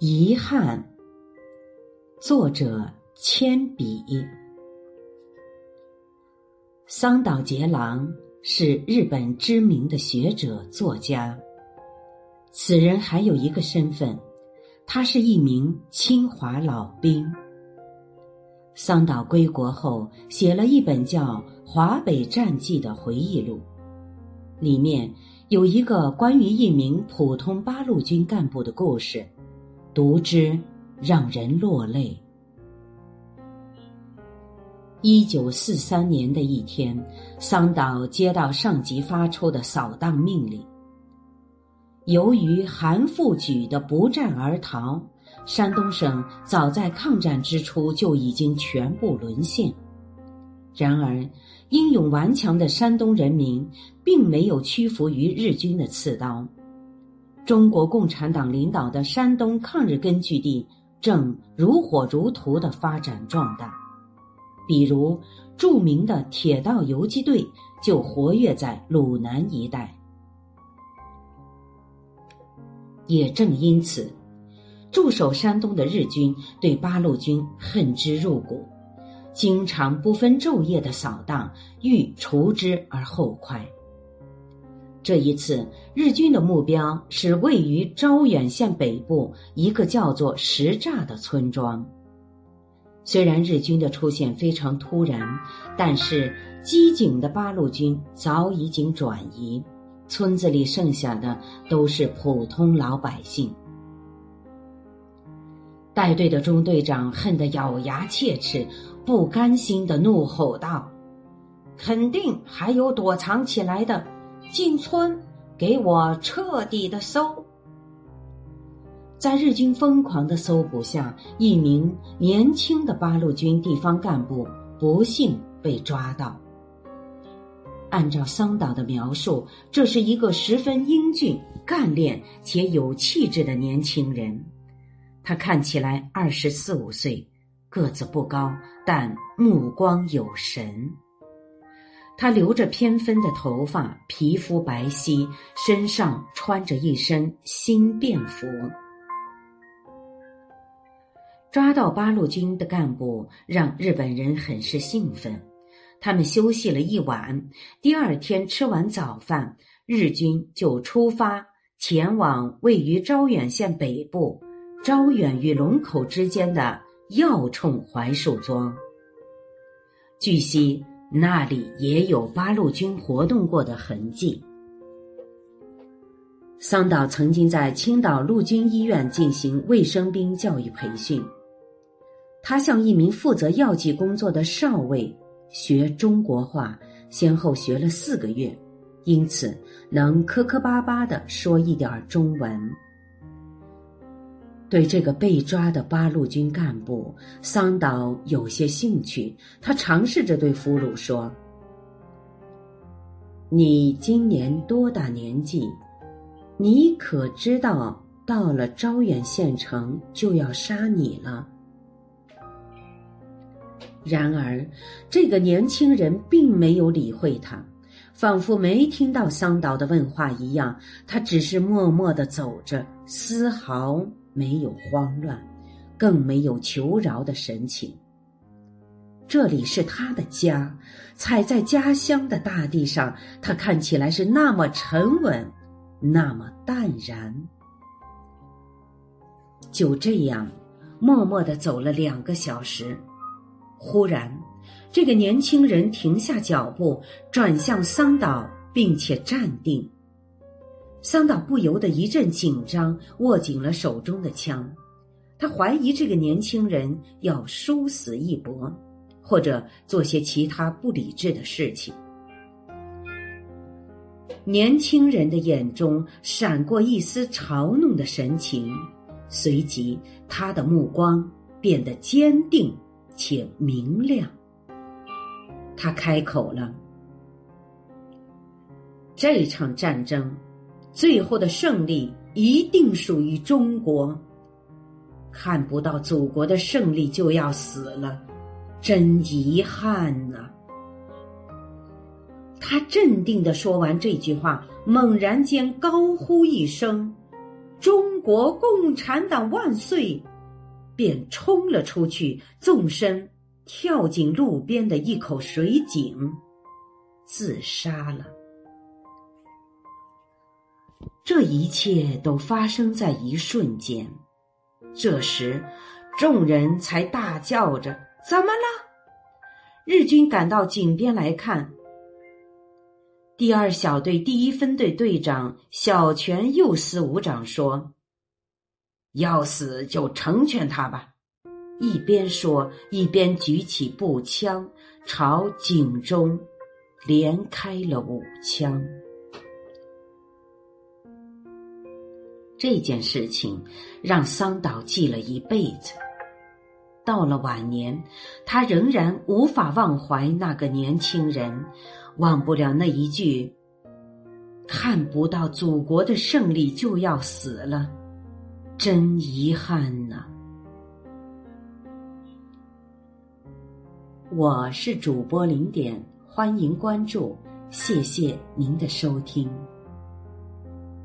遗憾。作者：铅笔。桑岛节郎是日本知名的学者、作家。此人还有一个身份，他是一名侵华老兵。桑岛归国后，写了一本叫《华北战记》的回忆录，里面有一个关于一名普通八路军干部的故事。读之让人落泪。一九四三年的一天，桑岛接到上级发出的扫荡命令。由于韩复榘的不战而逃，山东省早在抗战之初就已经全部沦陷。然而，英勇顽强的山东人民并没有屈服于日军的刺刀。中国共产党领导的山东抗日根据地正如火如荼的发展壮大，比如著名的铁道游击队就活跃在鲁南一带。也正因此，驻守山东的日军对八路军恨之入骨，经常不分昼夜的扫荡，欲除之而后快。这一次，日军的目标是位于招远县北部一个叫做石栅的村庄。虽然日军的出现非常突然，但是机警的八路军早已经转移，村子里剩下的都是普通老百姓。带队的中队长恨得咬牙切齿，不甘心的怒吼道：“肯定还有躲藏起来的！”进村，给我彻底的搜！在日军疯狂的搜捕下，一名年轻的八路军地方干部不幸被抓到。按照桑岛的描述，这是一个十分英俊、干练且有气质的年轻人。他看起来二十四五岁，个子不高，但目光有神。他留着偏分的头发，皮肤白皙，身上穿着一身新便服。抓到八路军的干部，让日本人很是兴奋。他们休息了一晚，第二天吃完早饭，日军就出发前往位于招远县北部、招远与龙口之间的要冲槐树庄。据悉。那里也有八路军活动过的痕迹。桑岛曾经在青岛陆军医院进行卫生兵教育培训，他向一名负责药剂工作的少尉学中国话，先后学了四个月，因此能磕磕巴巴的说一点中文。对这个被抓的八路军干部桑岛有些兴趣，他尝试着对俘虏说：“你今年多大年纪？你可知道到了招远县城就要杀你了？”然而，这个年轻人并没有理会他，仿佛没听到桑岛的问话一样，他只是默默的走着，丝毫。没有慌乱，更没有求饶的神情。这里是他的家，踩在家乡的大地上，他看起来是那么沉稳，那么淡然。就这样，默默的走了两个小时，忽然，这个年轻人停下脚步，转向桑岛，并且站定。桑岛不由得一阵紧张，握紧了手中的枪。他怀疑这个年轻人要殊死一搏，或者做些其他不理智的事情。年轻人的眼中闪过一丝嘲弄的神情，随即他的目光变得坚定且明亮。他开口了：“这场战争。”最后的胜利一定属于中国。看不到祖国的胜利就要死了，真遗憾呐！他镇定的说完这句话，猛然间高呼一声：“中国共产党万岁！”便冲了出去，纵身跳进路边的一口水井，自杀了。这一切都发生在一瞬间。这时，众人才大叫着：“怎么了？”日军赶到井边来看。第二小队第一分队队长小泉右司武长说：“要死就成全他吧。”一边说，一边举起步枪，朝井中连开了五枪。这件事情让桑岛记了一辈子。到了晚年，他仍然无法忘怀那个年轻人。忘不了那一句：“看不到祖国的胜利就要死了，真遗憾呐。”我是主播零点，欢迎关注，谢谢您的收听。